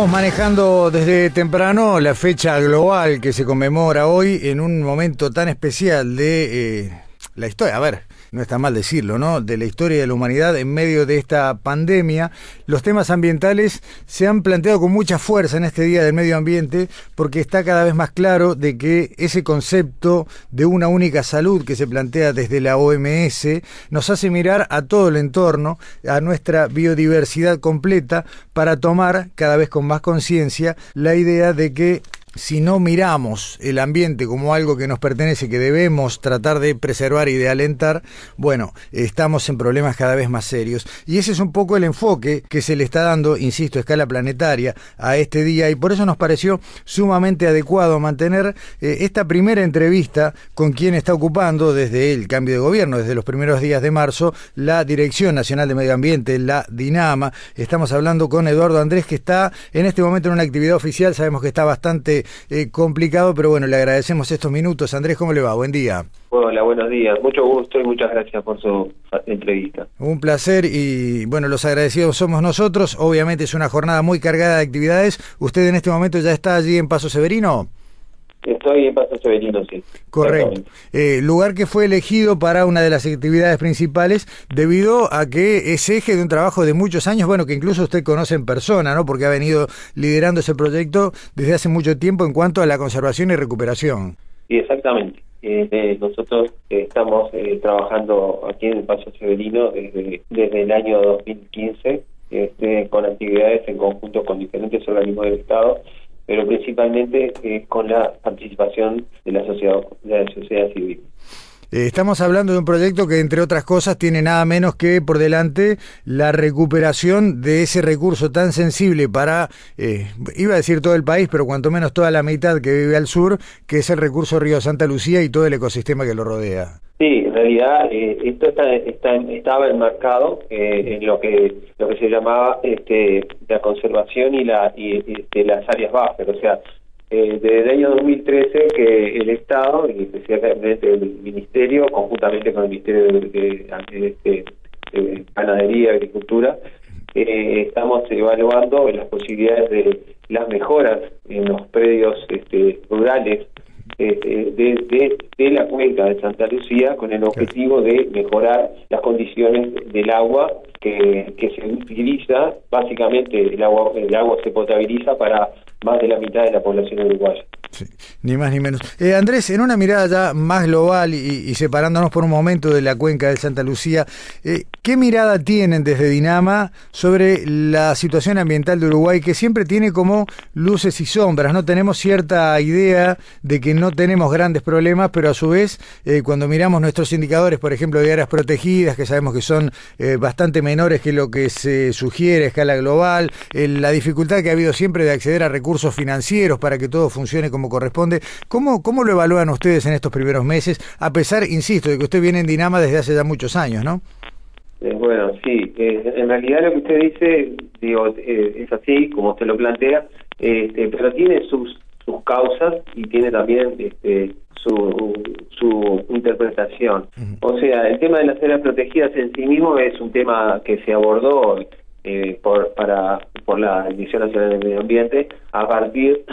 Venimos manejando desde temprano la fecha global que se conmemora hoy en un momento tan especial de eh, la historia. A ver, no está mal decirlo, ¿no? De la historia de la humanidad en medio de esta pandemia. Los temas ambientales se han planteado con mucha fuerza en este Día del Medio Ambiente porque está cada vez más claro de que ese concepto de una única salud que se plantea desde la OMS nos hace mirar a todo el entorno, a nuestra biodiversidad completa para tomar cada vez con más conciencia la idea de que si no miramos el ambiente como algo que nos pertenece, que debemos tratar de preservar y de alentar, bueno, estamos en problemas cada vez más serios. Y ese es un poco el enfoque que se le está dando, insisto, a escala planetaria a este día y por eso nos pareció sumamente adecuado mantener eh, esta primera entrevista con quien está ocupando desde el cambio de gobierno, desde los primeros días de marzo, la Dirección Nacional de Medio Ambiente, la DINAMA. Estamos hablando con Eduardo Andrés, que está en este momento en una actividad oficial, sabemos que está bastante eh, complicado, pero bueno, le agradecemos estos minutos. Andrés, ¿cómo le va? Buen día. Hola, buenos días. Mucho gusto y muchas gracias por su entrevista. Un placer y bueno, los agradecidos somos nosotros. Obviamente es una jornada muy cargada de actividades. ¿Usted en este momento ya está allí en Paso Severino? Estoy en Paso Severino, sí. Correcto. Eh, lugar que fue elegido para una de las actividades principales debido a que es eje de un trabajo de muchos años, bueno, que incluso usted conoce en persona, ¿no? Porque ha venido liderando ese proyecto desde hace mucho tiempo en cuanto a la conservación y recuperación. Sí, exactamente. Eh, nosotros estamos eh, trabajando aquí en el Paso Severino desde, desde el año 2015 este, con actividades en conjunto con diferentes organismos del Estado pero principalmente eh, con la participación de la sociedad, de la sociedad civil. Eh, estamos hablando de un proyecto que, entre otras cosas, tiene nada menos que por delante la recuperación de ese recurso tan sensible para, eh, iba a decir todo el país, pero cuanto menos toda la mitad que vive al sur, que es el recurso Río Santa Lucía y todo el ecosistema que lo rodea. Sí, en realidad eh, esto está, estaba enmarcado eh, en lo que lo que se llamaba este, la conservación y la y, este, las áreas bajas, o sea, eh, desde el año 2013 que el Estado y especialmente el Ministerio, conjuntamente con el Ministerio de, de, Ganadería y Agricultura, eh, estamos evaluando las posibilidades de las mejoras en los predios este, rurales eh, de, de, la cuenca de Santa Lucía con el objetivo de mejorar las condiciones del agua que, que se utiliza, básicamente el agua, el agua se potabiliza para más de la mitad de la población uruguaya. Ni más ni menos. Eh, Andrés, en una mirada ya más global y, separándonos por un momento de la cuenca de Santa Lucía, eh, ¿qué mirada tienen desde Dinama sobre la situación ambiental de Uruguay que siempre tiene como luces y sombras? No tenemos cierta idea de que no tenemos grandes problemas, pero a su vez, eh, cuando miramos nuestros indicadores, por ejemplo, de áreas protegidas, que sabemos que son bastante menores que lo que se sugiere a escala global, la dificultad que ha habido siempre de acceder a recursos financieros para que todo funcione como corresponde. ¿Cómo, cómo lo evalúan ustedes en estos primeros meses, a pesar, insisto, de que usted viene en Dinama desde hace ya muchos años, ¿no? Eh, bueno, sí, eh, en realidad lo que usted dice, digo, eh, es así, como usted lo plantea, este, pero tiene sus, sus causas y tiene también este, su, su interpretación. O sea, el tema de las áreas protegidas en sí mismo es un tema que se abordó eh, por, para, por la Dirección Nacional del Medio Ambiente a partir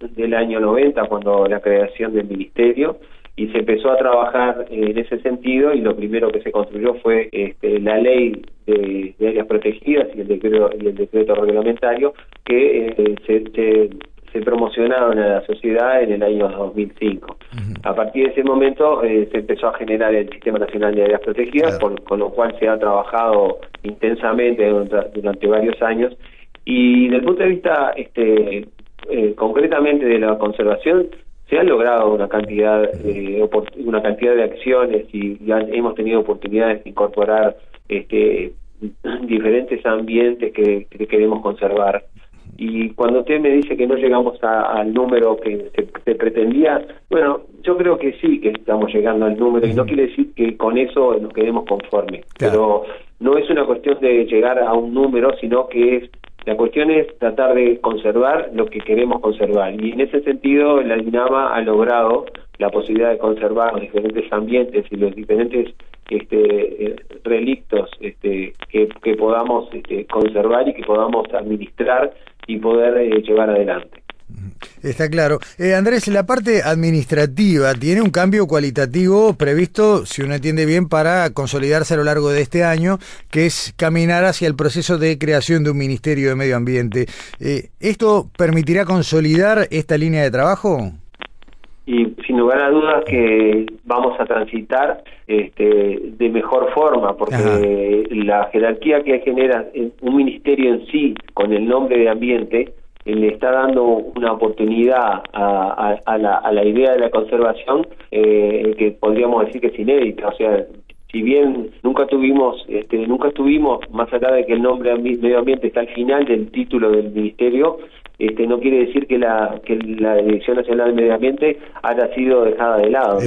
del año 90, cuando la creación del Ministerio, y se empezó a trabajar en ese sentido y lo primero que se construyó fue este, la ley de, áreas protegidas y el decreto, y el decreto reglamentario que eh, se promocionaron a la sociedad en el año 2005. A partir de ese momento eh, se empezó a generar el Sistema Nacional de Áreas Protegidas, con lo cual se ha trabajado intensamente durante, varios años. Y desde el punto de vista este, eh, concretamente de la conservación, se han logrado una cantidad, eh, una cantidad de acciones y, hemos tenido oportunidades de incorporar este, diferentes ambientes que, queremos conservar. Y cuando usted me dice que no llegamos al número que se, pretendía, bueno, yo creo que sí que estamos llegando al número y no quiere decir que con eso nos quedemos conformes, pero no es una cuestión de llegar a un número, sino que es la cuestión es tratar de conservar lo que queremos conservar y en ese sentido la Dinama ha logrado la posibilidad de conservar los diferentes ambientes y los diferentes este, eh, relictos este, que, podamos este, conservar y que podamos administrar y poder eh, llevar adelante. Está claro. Eh, Andrés, la parte administrativa tiene un cambio cualitativo previsto, si uno entiende bien, para consolidarse a lo largo de este año, que es caminar hacia el proceso de creación de un Ministerio de Medio Ambiente. Eh, ¿Esto permitirá consolidar esta línea de trabajo? Y sin lugar a dudas que vamos a transitar este, de mejor forma, porque la jerarquía que genera un ministerio en sí con el nombre de ambiente le está dando una oportunidad a, a, la, a la, idea de la conservación eh, que podríamos decir que es inédita, o sea, si bien nunca tuvimos, este, nunca estuvimos, más allá de que el nombre medio ambiente está al final del título del ministerio, este, no quiere decir que la, que la Dirección Nacional del Medio Ambiente haya sido dejada de lado.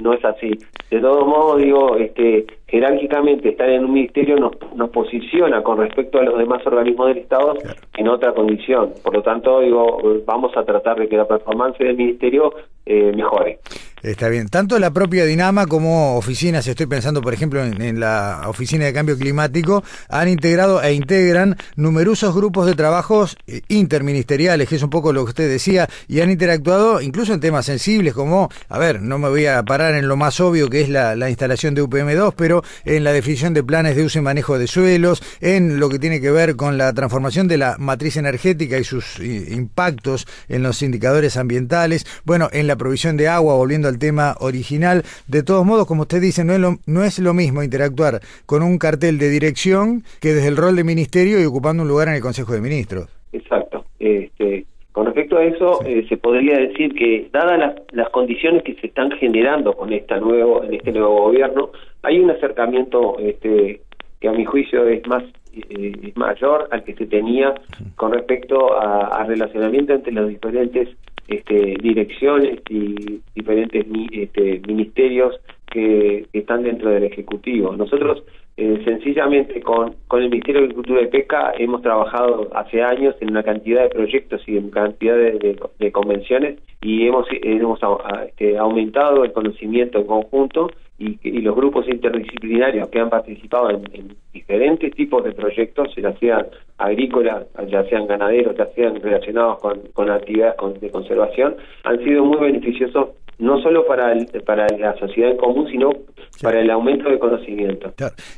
no, es así. De todos modos, digo, este, jerárquicamente estar en un ministerio nos, nos posiciona con respecto a los demás organismos del Estado en otra condición. Por lo tanto, digo, vamos a tratar de que la performance del ministerio eh, mejore. Está bien. Tanto la propia Dinama como oficinas, estoy pensando por ejemplo en, la Oficina de Cambio Climático, han integrado e integran numerosos grupos de trabajos eh, interministeriales, que es un poco lo que usted decía, y han interactuado incluso en temas sensibles como, a ver, no me voy a parar en lo más obvio que es la, instalación de UPM2, pero en la definición de planes de uso y manejo de suelos, en lo que tiene que ver con la transformación de la matriz energética y sus impactos en los indicadores ambientales, bueno, en la provisión de agua, volviendo al tema original. De todos modos, como usted dice, no es lo, no es lo mismo interactuar con un cartel de dirección que desde el rol de ministerio y ocupando un lugar en el Consejo de Ministros. Exacto. Este, con respecto a eso, eh, se podría decir que, dadas las, las, condiciones que se están generando con esta nuevo, en este nuevo gobierno, hay un acercamiento este, que a mi juicio es más eh, es mayor al que se tenía con respecto a, relacionamiento entre los diferentes este, direcciones y diferentes este, ministerios que, están dentro del Ejecutivo. Nosotros eh, sencillamente con, con el Ministerio de Agricultura y Pesca hemos trabajado hace años en una cantidad de proyectos y en cantidad de, convenciones y hemos, hemos este, aumentado el conocimiento en conjunto y, y, los grupos interdisciplinarios que han participado en, diferentes tipos de proyectos, ya sean agrícolas, ya sean ganaderos, ya sean relacionados con, con actividades de conservación, han sido muy beneficiosos no solo para, para la sociedad en común, sino para el aumento de conocimiento.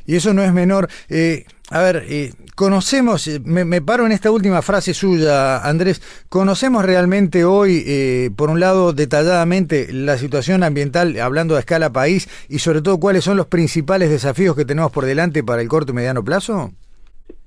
Y eso no es menor. Eh, a ver, eh, conocemos, eh, me, paro en esta última frase suya, Andrés, conocemos realmente hoy, eh, por un lado, detalladamente la situación ambiental, hablando a escala país, y sobre todo cuáles son los principales desafíos que tenemos por delante para el corto y mediano plazo?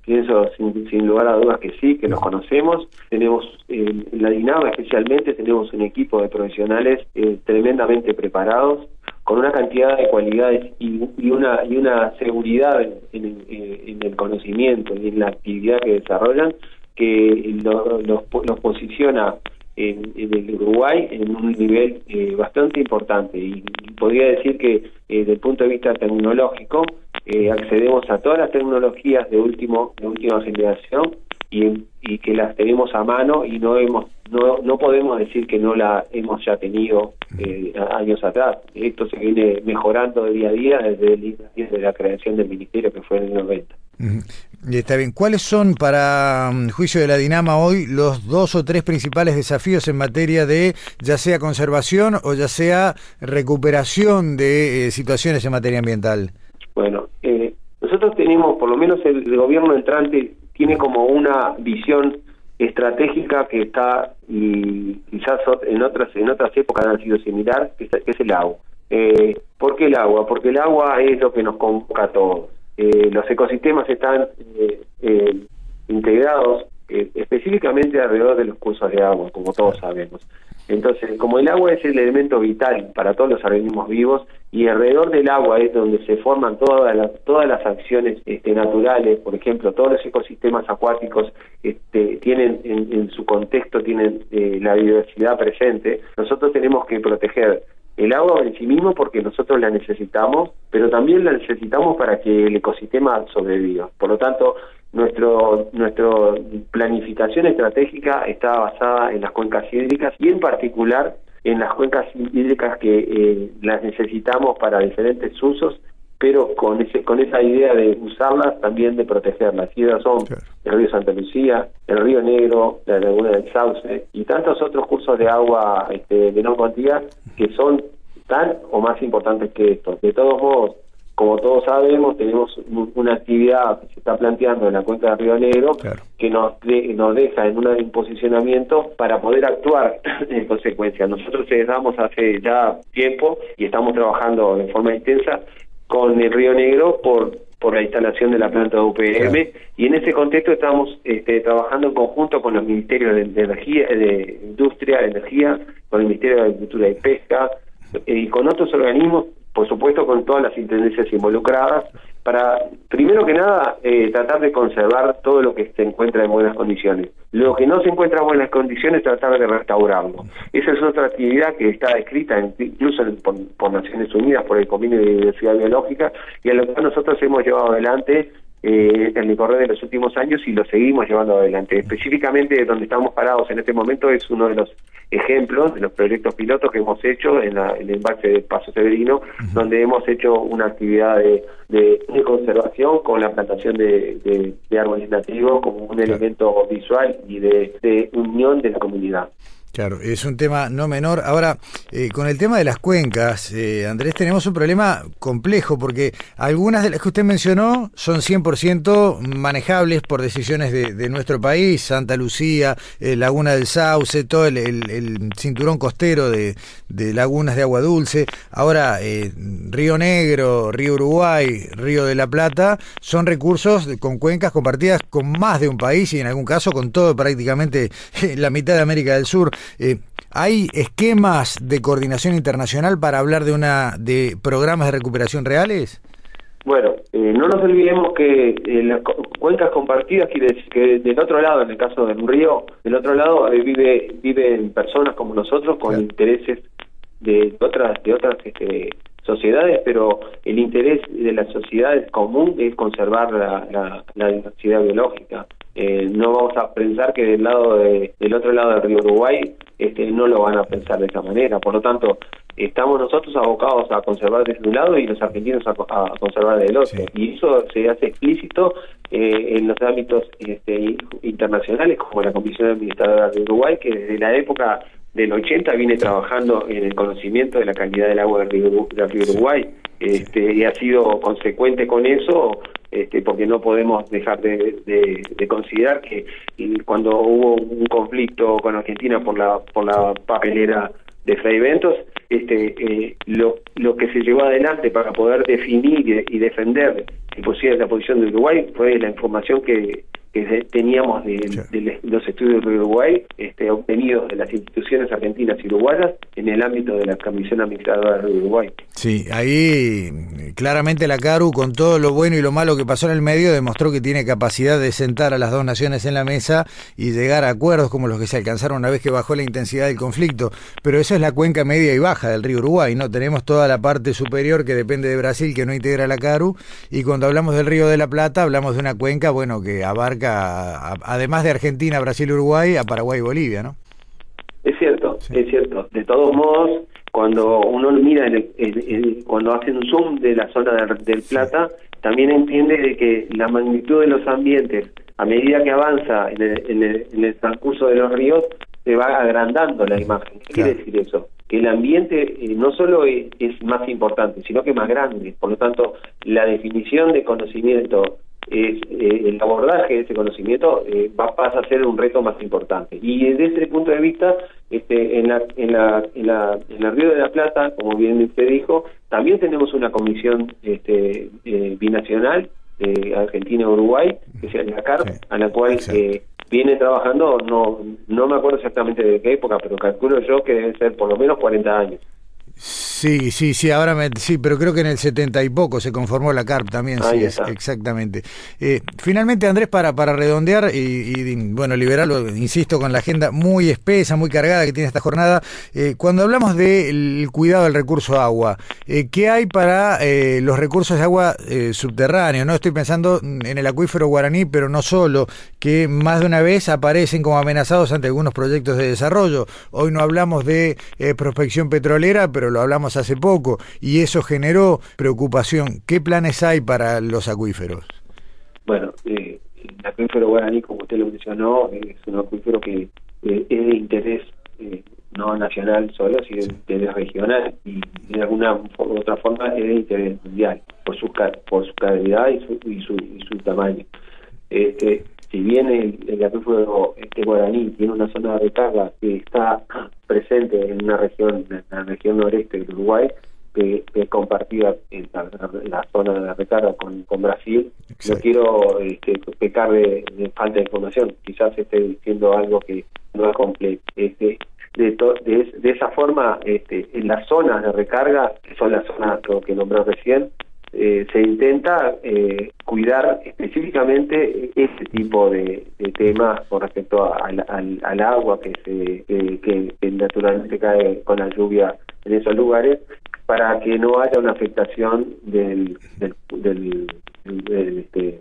Pienso sin, lugar a dudas que sí, que nos conocemos. Tenemos, en la Dinama especialmente, tenemos un equipo de profesionales tremendamente preparados con una cantidad de cualidades y, una y una seguridad en, el conocimiento y en la actividad que desarrollan que los, posiciona en, el Uruguay en un nivel eh, bastante importante y, podría decir que eh, desde el punto de vista tecnológico eh, accedemos a todas las tecnologías de último de última generación y, y que las tenemos a mano y no hemos no, no podemos decir que no la hemos ya tenido eh, años atrás. Esto se viene mejorando de día a día desde, desde la creación del ministerio que fue en el 90. Está bien. ¿Cuáles son, para mm, juicio de la Dinama hoy, los dos o tres principales desafíos en materia de ya sea conservación o ya sea recuperación de eh, situaciones en materia ambiental? Bueno, tenemos, por lo menos el gobierno entrante tiene como una visión estratégica que está y quizás en otras en otras épocas han sido similar que es, el agua eh, ¿por qué el agua? porque el agua es lo que nos convoca a todos eh, los ecosistemas están eh, eh, integrados eh, específicamente alrededor de los cursos de agua, como todos sabemos. Entonces, como el agua es el elemento vital para todos los organismos vivos y alrededor del agua es donde se forman todas las, todas las acciones este, naturales, por ejemplo, todos los ecosistemas acuáticos este, tienen en, su contexto tienen eh, la biodiversidad presente, nosotros tenemos que proteger el agua en sí mismo porque nosotros la necesitamos, pero también la necesitamos para que el ecosistema sobreviva. Por lo tanto, nuestro, nuestra planificación estratégica está basada en las cuencas hídricas y en particular en las cuencas hídricas que eh, las necesitamos para diferentes usos, pero con ese con esa idea de usarlas también de protegerlas. Y son el río Santa Lucía, el río Negro, la laguna del Sauce y tantos otros cursos de agua este, de menor cuantía que son tan o más importantes que estos. De todos modos, como todos sabemos, tenemos una actividad que se está planteando en la cuenca del Río Negro que nos, nos deja en un posicionamiento para poder actuar en consecuencia. Nosotros damos hace ya tiempo y estamos trabajando de forma intensa con el Río Negro por por la instalación de la planta de UPM y en ese contexto estamos este, trabajando en conjunto con los ministerios de, energía, de industria, de energía, con el Ministerio de Agricultura y Pesca eh, y con otros organismos por supuesto con todas las intendencias involucradas, para, primero que nada, eh, tratar de conservar todo lo que se encuentra en buenas condiciones. Lo que no se encuentra en buenas condiciones, tratar de restaurarlo. Esa es otra actividad que está escrita incluso por, Naciones Unidas, por el Convenio de Diversidad Biológica, y a lo que nosotros hemos llevado adelante eh, en el correr de los últimos años y lo seguimos llevando adelante. Específicamente donde estamos parados en este momento es uno de los ejemplos de los proyectos pilotos que hemos hecho en, el embalse de Paso Severino, donde hemos hecho una actividad de, de, conservación con la plantación de, de, árboles nativos como un elemento visual y de unión de la comunidad. Claro, es un tema no menor. Ahora, eh, con el tema de las cuencas, eh, Andrés, tenemos un problema complejo porque algunas de las que usted mencionó son 100% manejables por decisiones de, nuestro país, Santa Lucía, eh, Laguna del Sauce, todo el, cinturón costero de, lagunas de agua dulce. Ahora, Río Negro, Río Uruguay, Río de la Plata, son recursos con cuencas compartidas con más de un país y en algún caso con todo prácticamente la mitad de América del Sur. Eh, ¿Hay esquemas de coordinación internacional para hablar de una de programas de recuperación reales? Bueno, eh, no nos olvidemos que eh, las cuencas compartidas quiere decir que del otro lado, en el caso de un río, del otro lado vive viven personas como nosotros con intereses de otras de otras este, sociedades, pero el interés de la sociedad común es conservar la, la diversidad biológica. Eh, no vamos a pensar que del lado del otro lado del río Uruguay este, no lo van a pensar de esa manera. Por lo tanto, estamos nosotros abocados a conservar de un lado y los argentinos a, conservar del otro. Y eso se hace explícito eh, en los ámbitos este, internacionales, como la Comisión Administradora de Uruguay, que desde la época del 80 viene trabajando en el conocimiento de la calidad del agua del río, del río Uruguay. Este, y ha sido consecuente con eso este, porque no podemos dejar de, considerar que cuando hubo un conflicto con Argentina por la por la papelera de Fray Ventos, este, eh, lo, lo que se llevó adelante para poder definir y, defender la posición de Uruguay fue la información que que teníamos de, los estudios de Uruguay este, obtenidos de las instituciones argentinas y uruguayas en el ámbito de la Comisión Administradora de Uruguay. Sí, ahí claramente la CARU, con todo lo bueno y lo malo que pasó en el medio, demostró que tiene capacidad de sentar a las dos naciones en la mesa y llegar a acuerdos como los que se alcanzaron una vez que bajó la intensidad del conflicto. Pero eso es la cuenca media y baja del río Uruguay, ¿no? Tenemos toda la parte superior que depende de Brasil, que no integra la CARU, y cuando hablamos del río de la Plata, hablamos de una cuenca, bueno, que abarca además de Argentina, Brasil, Uruguay, a Paraguay y Bolivia, ¿no? Es cierto, es cierto. De todos modos, cuando uno mira, en cuando hace un zoom de la zona del, Plata, también entiende de que la magnitud de los ambientes, a medida que avanza en el, transcurso de los ríos, se va agrandando la imagen. ¿Qué quiere decir eso? que el ambiente eh, no solo es, más importante, sino que más grande. Por lo tanto, la definición de conocimiento es, eh, el abordaje de ese conocimiento eh, va, pasa a ser un reto más importante. Y desde ese punto de vista, este, en, la, en, la, en, la, en el Río de la Plata, como bien usted dijo, también tenemos una comisión este, eh, binacional de Argentina-Uruguay, que se llama CARP, a la cual viene trabajando, no no me acuerdo exactamente de qué época, pero calculo yo que debe ser por lo menos 40 años. Sí, sí, sí, ahora me, sí, pero creo que en el 70 y poco se conformó la CARP también, sí, es, exactamente. Eh, finalmente, Andrés, para, para redondear y, bueno, liberarlo, insisto, con la agenda muy espesa, muy cargada que tiene esta jornada, eh, cuando hablamos del cuidado del recurso agua, eh, ¿qué hay para los recursos de agua subterráneos? No estoy pensando en el acuífero guaraní, pero no solo, que más de una vez aparecen como amenazados ante algunos proyectos de desarrollo. Hoy no hablamos de prospección petrolera, pero lo hablamos hace poco, y eso generó preocupación. ¿Qué planes hay para los acuíferos? Bueno, eh, el acuífero guaraní, como usted lo mencionó, es un acuífero que eh, es de interés eh, no nacional solo, sino de interés regional y de alguna u otra forma es de interés mundial por su por su calidad y su, y su, y su tamaño. Este, si bien el, acuífero este guaraní tiene una zona de recarga que está presente en una región, en la región noreste del Uruguay, que, es compartida en la, zona de recarga con, con Brasil, no quiero este, pecar de, falta de información, quizás esté diciendo algo que no es completo. Este, de, de, esa forma, este, en las zonas de recarga, que son las zonas que nombró recién, eh, se intenta eh, cuidar específicamente este tipo de, temas con respecto al, al, agua que, se, que, naturalmente cae con la lluvia en esos lugares para que no haya una afectación del del, del, este,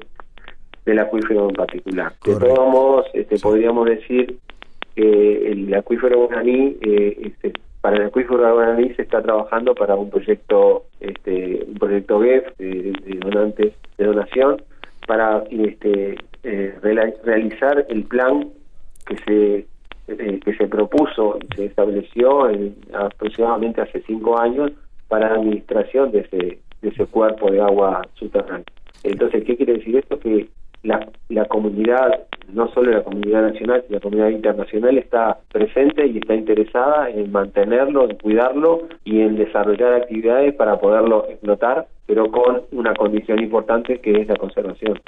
del acuífero en particular. De todos modos, este, podríamos decir que el acuífero guaraní eh, este, para el acuífero de Guaraní se está trabajando para un proyecto este un proyecto GEF de, donantes de donación para este eh, realizar el plan que se eh, que se propuso se estableció en, aproximadamente hace cinco años para la administración de ese de ese cuerpo de agua subterránea. Entonces, ¿qué quiere decir esto? Que la, la comunidad, no solo la comunidad nacional, sino la comunidad internacional está presente y está interesada en mantenerlo, en cuidarlo y en desarrollar actividades para poderlo explotar, pero con una condición importante que es la conservación.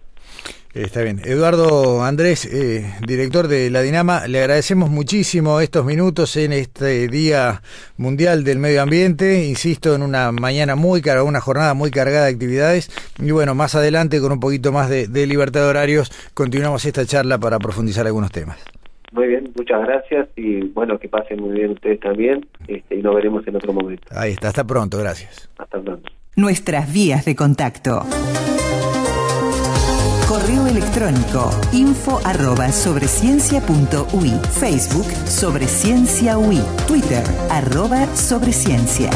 Está bien. Eduardo Andrés, eh, director de la Dinama, le agradecemos muchísimo estos minutos en este Día Mundial del Medio Ambiente. Insisto, en una mañana muy cargada, una jornada muy cargada de actividades. Y bueno, más adelante, con un poquito más de, libertad de horarios, continuamos esta charla para profundizar algunos temas. Muy bien, muchas gracias y bueno, que pasen muy bien ustedes también este, y nos veremos en otro momento. Ahí está, hasta pronto, gracias. Hasta pronto. Nuestras vías de contacto. Correo electrónico info arroba sobreciencia.ui. Facebook Sobre Ciencia UI. Twitter arroba Sobreciencia.